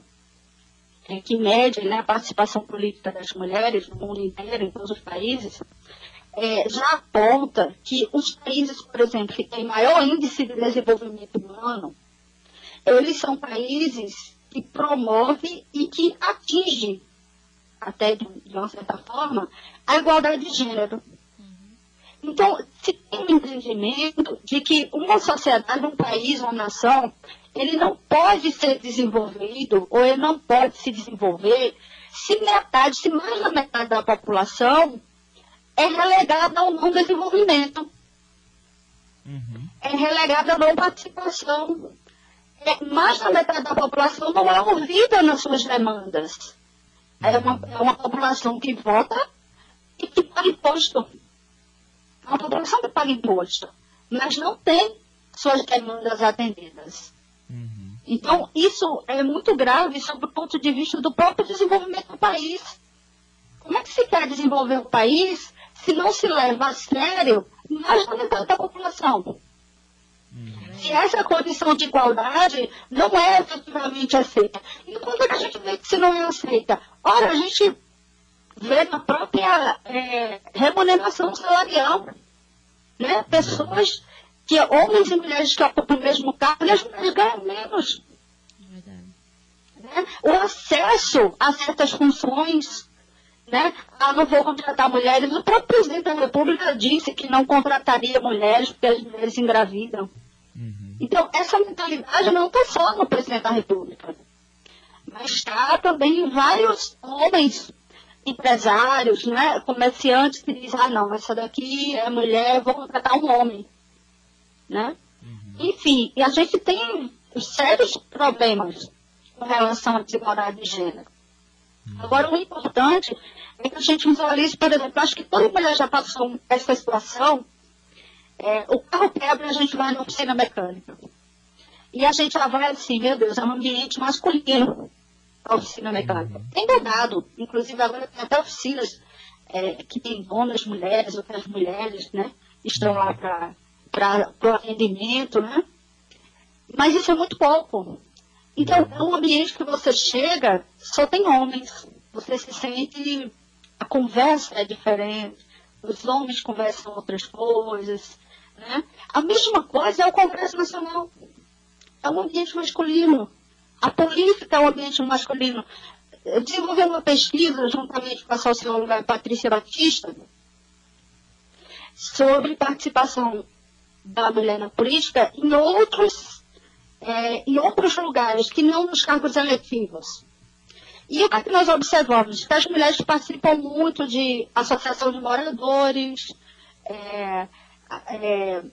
é, que mede né, a participação política das mulheres no mundo inteiro, em todos os países, é, já aponta que os países, por exemplo, que têm maior índice de desenvolvimento humano, eles são países que promove e que atinge, até de, de uma certa forma, a igualdade de gênero. Então, se tem um entendimento de que uma sociedade, um país, uma nação, ele não pode ser desenvolvido ou ele não pode se desenvolver se metade, se mais da metade da população é relegada ao não desenvolvimento. Uhum. É relegada à não participação mais da metade da população não é ouvida nas suas demandas. É uma, é uma população que vota e que paga imposto. É uma população que paga imposto, mas não tem suas demandas atendidas. Uhum. Então, isso é muito grave sob o ponto de vista do próprio desenvolvimento do país. Como é que se quer desenvolver o país se não se leva a sério mais da metade da população? Se essa condição de igualdade não é efetivamente aceita. E quando a gente vê que se não é aceita? Ora, a gente vê na própria é, remuneração salarial. Né? Pessoas que, homens e mulheres que ocupam o mesmo cargo, e as mulheres ganham menos. Né? O acesso a certas funções né? Ah, não vou contratar mulheres. O próprio presidente da República disse que não contrataria mulheres porque as mulheres engravidam. Então, essa mentalidade não está só no presidente da República, mas está também em vários homens empresários, né, comerciantes que dizem, ah não, essa daqui é mulher, vou contratar um homem. Né? Uhum. Enfim, e a gente tem sérios problemas com relação à desigualdade de gênero. Uhum. Agora, o importante é que a gente visualize, por exemplo, acho que toda mulher já passou essa situação, é, o carro quebra e a gente vai na oficina mecânica. E a gente já vai assim, meu Deus, é um ambiente masculino a oficina mecânica. Uhum. Tem mudado, inclusive agora tem até oficinas é, que tem donas mulheres, outras mulheres, né? Estão lá para o atendimento, né? Mas isso é muito pouco. Então, é um ambiente que você chega, só tem homens. Você se sente. A conversa é diferente. Os homens conversam outras coisas. Né? A mesma coisa é o Congresso Nacional. É um ambiente masculino. A política é um ambiente masculino. Eu desenvolvi uma pesquisa juntamente com a socióloga Patrícia Batista sobre participação da mulher na política em outros, é, em outros lugares que não nos cargos eletivos. E o que nós observamos? Que as mulheres participam muito de associação de moradores, é, é,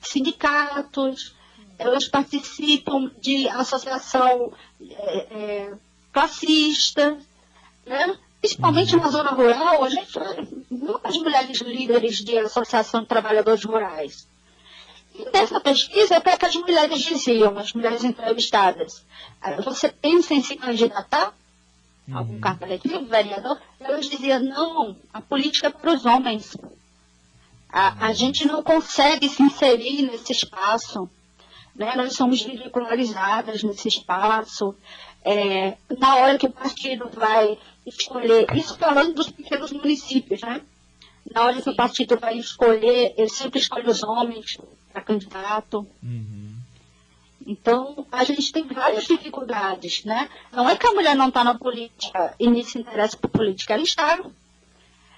sindicatos, elas participam de associação é, é, classista, né? principalmente na zona rural, a gente muitas mulheres líderes de associação de trabalhadores rurais. E nessa pesquisa, até que as mulheres diziam, as mulheres entrevistadas, ah, você pensa em se candidatar? Uhum. Algum cargo eletivo, vereador? Elas diziam, não, a política é para os homens. A, a gente não consegue se inserir nesse espaço né? nós somos ridicularizadas nesse espaço. É, na hora que o partido vai escolher, isso falando dos pequenos municípios, né? Na hora que o partido vai escolher, ele sempre escolhe os homens para candidato. Uhum. Então, a gente tem várias dificuldades, né? Não é que a mulher não está na política e nem se interessa por política, ela está.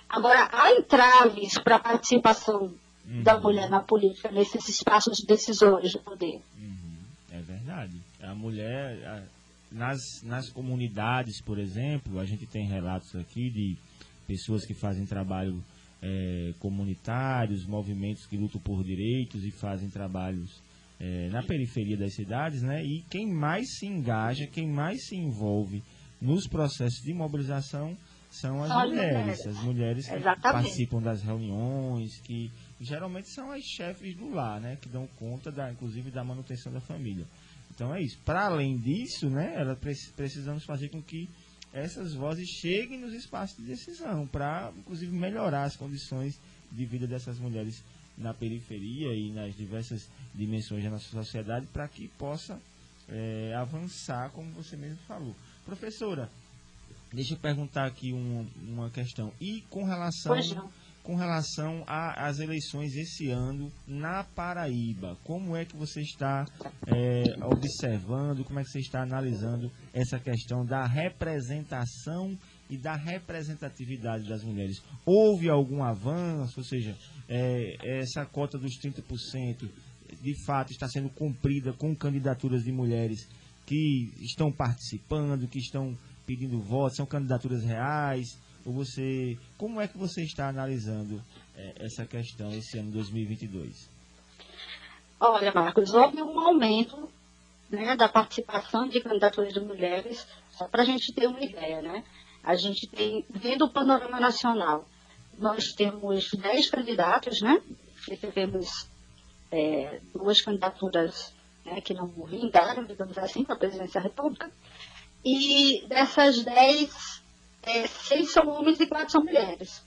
Agora, há entraves para a participação uhum. da mulher na política, nesses espaços decisores de poder. Uhum. É verdade. A mulher, a, nas, nas comunidades, por exemplo, a gente tem relatos aqui de pessoas que fazem trabalho é, comunitários, movimentos que lutam por direitos e fazem trabalhos é, na periferia das cidades, né? E quem mais se engaja, quem mais se envolve nos processos de mobilização são as mulheres. As mulheres que Exatamente. participam das reuniões, que geralmente são as chefes do lar, né? Que dão conta, da, inclusive, da manutenção da família. Então é isso. Para além disso, né? Ela, precisamos fazer com que essas vozes cheguem nos espaços de decisão, para, inclusive, melhorar as condições de vida dessas mulheres na periferia e nas diversas dimensões da nossa sociedade, para que possa é, avançar, como você mesmo falou. Professora, deixa eu perguntar aqui uma, uma questão. E com relação com relação às eleições esse ano na Paraíba. Como é que você está é, observando, como é que você está analisando essa questão da representação e da representatividade das mulheres? Houve algum avanço, ou seja, é, essa cota dos 30% de fato está sendo cumprida com candidaturas de mulheres que estão participando, que estão pedindo votos, são candidaturas reais? Ou você, como é que você está analisando é, essa questão esse ano 2022? Olha, Marcos, houve um aumento né, da participação de candidaturas de mulheres, só para a gente ter uma ideia, né? A gente tem, vendo o panorama nacional, nós temos 10 candidatos, né? Recebemos é, duas candidaturas né, que não vingaram, digamos assim, para a presidência da República. E dessas 10, é, seis são homens e quatro são mulheres.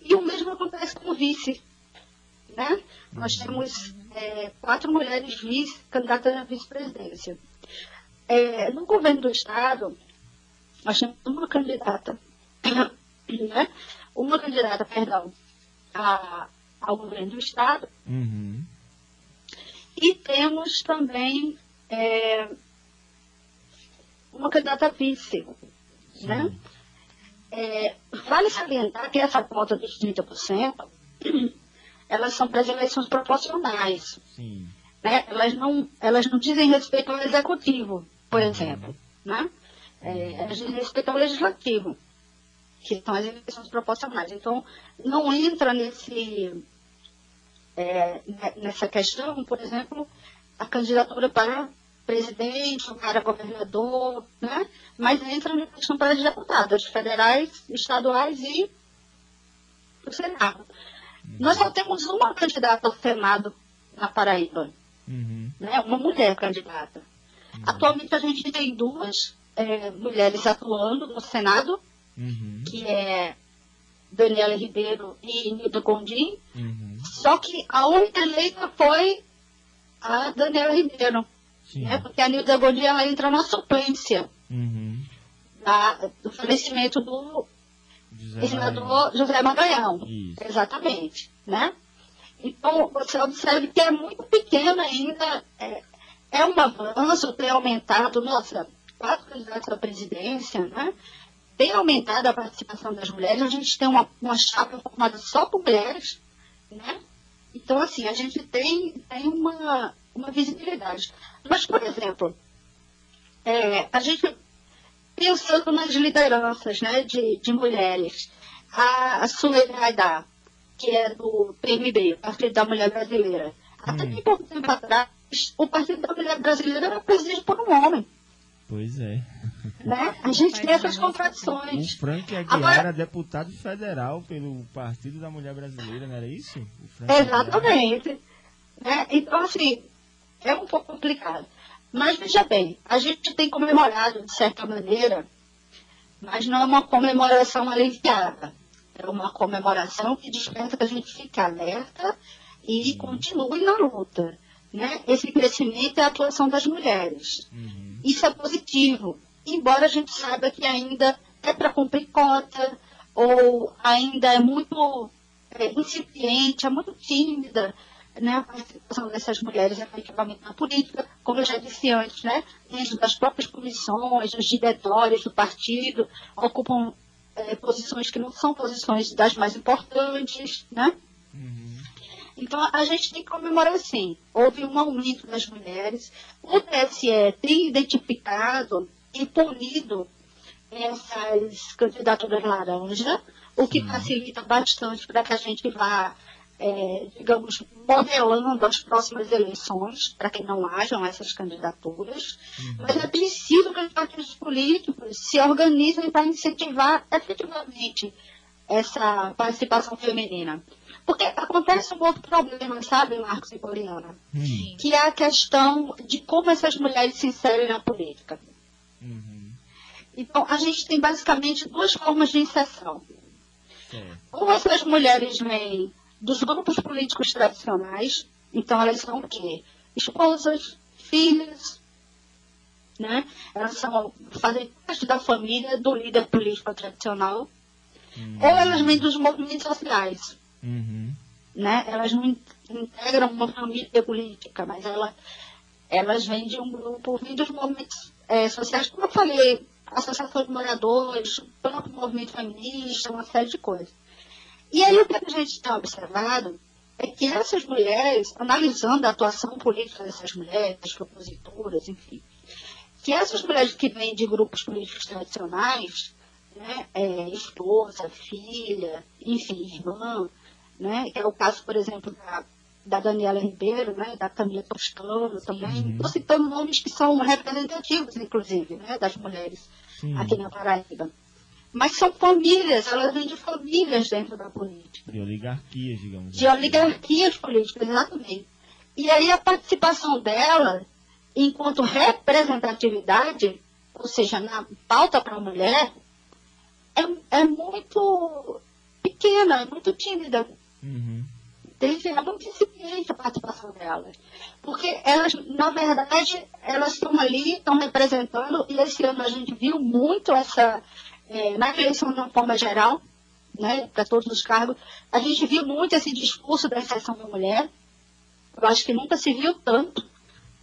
E o mesmo acontece com o vice. Né? Nós temos é, quatro mulheres vice, candidatas à vice-presidência. É, no governo do Estado, nós temos uma candidata, né? uma candidata, perdão, a, ao governo do Estado. Uhum. E temos também é, uma candidata a vice. Né? É, vale salientar que essa cota dos 30%, elas são para as eleições proporcionais. Sim. Né? Elas, não, elas não dizem respeito ao executivo, por uhum. exemplo. Né? É, elas dizem respeito ao legislativo. que são as eleições proporcionais. Então, não entra nesse, é, nessa questão, por exemplo, a candidatura para presidente, para governador, né? mas entra na questão para deputados federais, estaduais e o Senado. Uhum. Nós só temos uma candidata ao Senado na Paraíba, uhum. né? uma mulher candidata. Uhum. Atualmente a gente tem duas é, mulheres atuando no Senado, uhum. que é Daniela Ribeiro e Nilda Gondim. Uhum. Só que a única eleita foi a Daniela Ribeiro. Né? Porque a Nilda Gondim ela entra na suplência uhum. da, do falecimento do senador José Maranhão. Exatamente. Né? Então, você observa que é muito pequeno ainda. É, é um avanço ter aumentado, nossa, quatro candidatos à presidência, né? tem aumentado a participação das mulheres. A gente tem uma, uma chapa formada só por mulheres, né? Então, assim, a gente tem, tem uma, uma visibilidade. Mas, por exemplo, é, a gente, pensando nas lideranças né, de, de mulheres, a, a Sueli Haidar, que é do PMB, Partido da Mulher Brasileira, até hum. pouco tempo atrás, o Partido da Mulher Brasileira era presidido por um homem. Pois é. Né? A gente tem essas contradições. O Frank Aguiar Agora, era deputado federal pelo Partido da Mulher Brasileira, não era isso? exatamente. Né? Então, assim, é um pouco complicado. Mas veja bem, a gente tem comemorado, de certa maneira, mas não é uma comemoração aliviada. É uma comemoração que desperta que a gente fique alerta e continue na luta. Né? Esse crescimento é a atuação das mulheres. Uhum. Isso é positivo, embora a gente saiba que ainda é para cumprir cota, ou ainda é muito é, incipiente, é muito tímida né, a participação dessas mulheres efetivamente na política, como eu já disse antes, né, dentro das próprias comissões, os diretórios do partido, ocupam é, posições que não são posições das mais importantes, né? Uhum. Então, a gente tem que comemorar sim. Houve um aumento das mulheres. O TSE tem identificado e punido essas candidaturas laranja, o que facilita bastante para que a gente vá, é, digamos, modelando as próximas eleições, para que não hajam essas candidaturas. Uhum. Mas é preciso que os partidos políticos se organizem para incentivar efetivamente essa participação feminina. Porque acontece um outro problema, sabe, Marcos e Poliana? Hum. Que é a questão de como essas mulheres se inserem na política. Uhum. Então, a gente tem basicamente duas formas de inserção. Ou essas mulheres vêm dos grupos políticos tradicionais, então elas são o quê? Esposas, filhas, né? Elas são, fazem parte da família do líder político tradicional. Uhum. Ou elas vêm dos movimentos sociais. Uhum. Né? Elas não integram uma família política, mas ela, elas vêm de um grupo, vêm dos movimentos é, sociais, como eu falei, associações de moradores, próprio movimento feminista, uma série de coisas. E aí o que a gente tem observado é que essas mulheres, analisando a atuação política dessas mulheres, das propositoras, enfim, que essas mulheres que vêm de grupos políticos tradicionais, né, é, esposa, filha, enfim, irmã, né? que é o caso, por exemplo, da, da Daniela Ribeiro, né? da Camila Toscano também. Estou uhum. citando nomes que são representativos, inclusive, né? das mulheres Sim. aqui na Paraíba. Mas são famílias, elas vêm de famílias dentro da política. De oligarquias, digamos. De assim. oligarquias políticas, exatamente. E aí a participação dela, enquanto representatividade, ou seja, na pauta para a mulher, é, é muito pequena, é muito tímida. Uhum. É muito incipiente a participação delas. Porque elas, na verdade, elas estão ali, estão representando, e esse ano a gente viu muito essa, é, na eleição de uma forma geral, né, para todos os cargos, a gente viu muito esse discurso da exceção da mulher. Eu acho que nunca se viu tanto,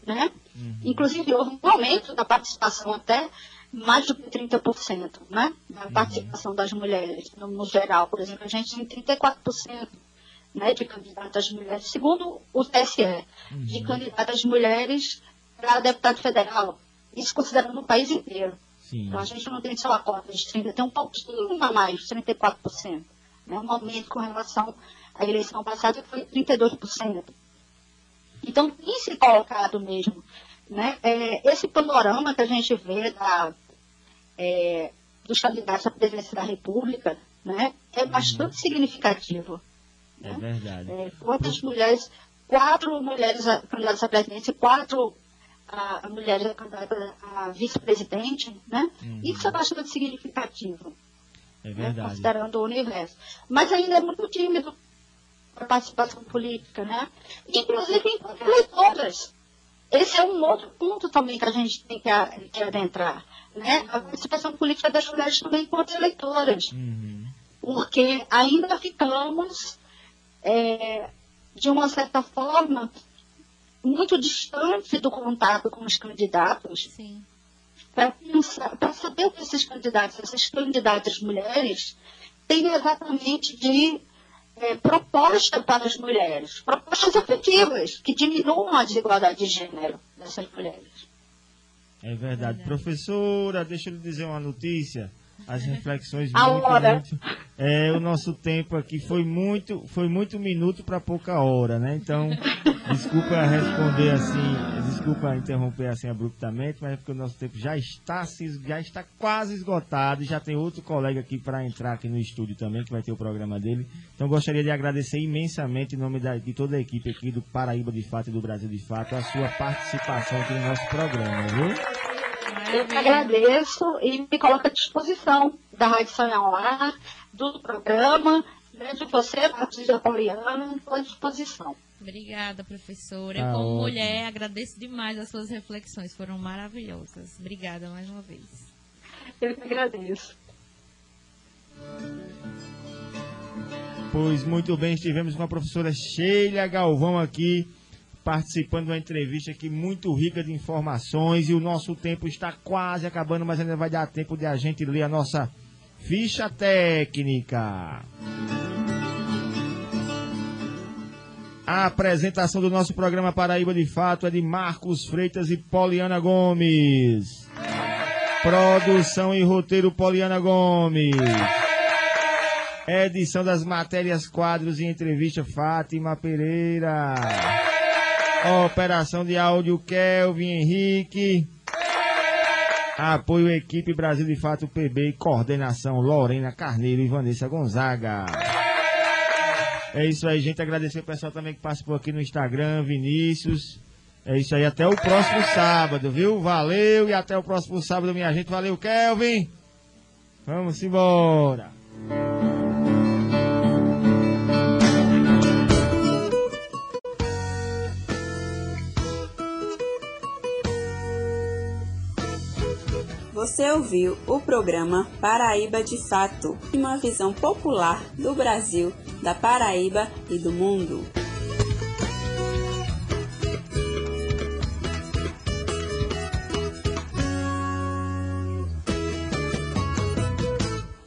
né? Uhum. Inclusive houve um aumento da participação até mais do que 30%, né? Da uhum. participação das mulheres no, no, geral. Por exemplo, a gente tem 34% né, de candidatas mulheres, segundo o TSE, uhum. de candidatas mulheres para deputado federal. Isso considerando o país inteiro. Sim. Então a gente não tem só a cota de 30%, tem um pouquinho a mais, 34%. Né? Um aumento com relação à eleição passada, que foi 32%. Então tem se colocado mesmo. Né? É, esse panorama que a gente vê da, é, dos candidatos à presidência da República né, é uhum. bastante significativo. É né? verdade. É, quantas mulheres, quatro mulheres candidatas à presidência, quatro a, a mulheres candidatas a vice-presidente, né? Uhum. Isso é bastante significativo. É verdade. Né? Considerando o universo. Mas ainda é muito tímido a participação política, né? Inclusive enquanto eleitoras. Esse é um outro ponto também que a gente tem que, que adentrar. Né? A participação política das mulheres também enquanto eleitoras. Uhum. Porque ainda ficamos, é, de uma certa forma, muito distante do contato com os candidatos. Para saber o que esses candidatos, essas candidatas mulheres, têm exatamente de é, proposta para as mulheres, propostas efetivas que diminuam a desigualdade de gênero dessas mulheres. É verdade. Professora, deixa eu lhe dizer uma notícia. As reflexões a muito, hora. muito. É, o nosso tempo aqui foi muito, foi muito minuto para pouca hora, né? Então, desculpa responder assim, desculpa interromper assim abruptamente, mas é porque o nosso tempo já está, já está quase esgotado e já tem outro colega aqui para entrar aqui no estúdio também, que vai ter o programa dele. Então, gostaria de agradecer imensamente em nome da, de toda a equipe aqui do Paraíba de Fato e do Brasil de Fato a sua participação aqui no nosso programa, viu? Eu que agradeço e me coloco à disposição da Rádio Sonhar, do programa, né, de você, Patrícia Pauliana, estou à disposição. Obrigada, professora. Ah, Como ótimo. mulher, agradeço demais as suas reflexões, foram maravilhosas. Obrigada mais uma vez. Eu que agradeço. Pois muito bem, estivemos com a professora Sheila Galvão aqui participando de uma entrevista aqui muito rica de informações e o nosso tempo está quase acabando, mas ainda vai dar tempo de a gente ler a nossa ficha técnica. A apresentação do nosso programa Paraíba de Fato é de Marcos Freitas e Poliana Gomes. Produção e roteiro Poliana Gomes. Edição das matérias, quadros e entrevista Fátima Pereira. Operação de áudio Kelvin Henrique. Apoio equipe Brasil de Fato PB e coordenação Lorena Carneiro e Vanessa Gonzaga. É isso aí, gente. Agradecer o pessoal também que participou aqui no Instagram, Vinícius. É isso aí, até o próximo sábado, viu? Valeu e até o próximo sábado, minha gente. Valeu, Kelvin. Vamos embora. Você ouviu o programa Paraíba de Fato, uma visão popular do Brasil, da Paraíba e do mundo.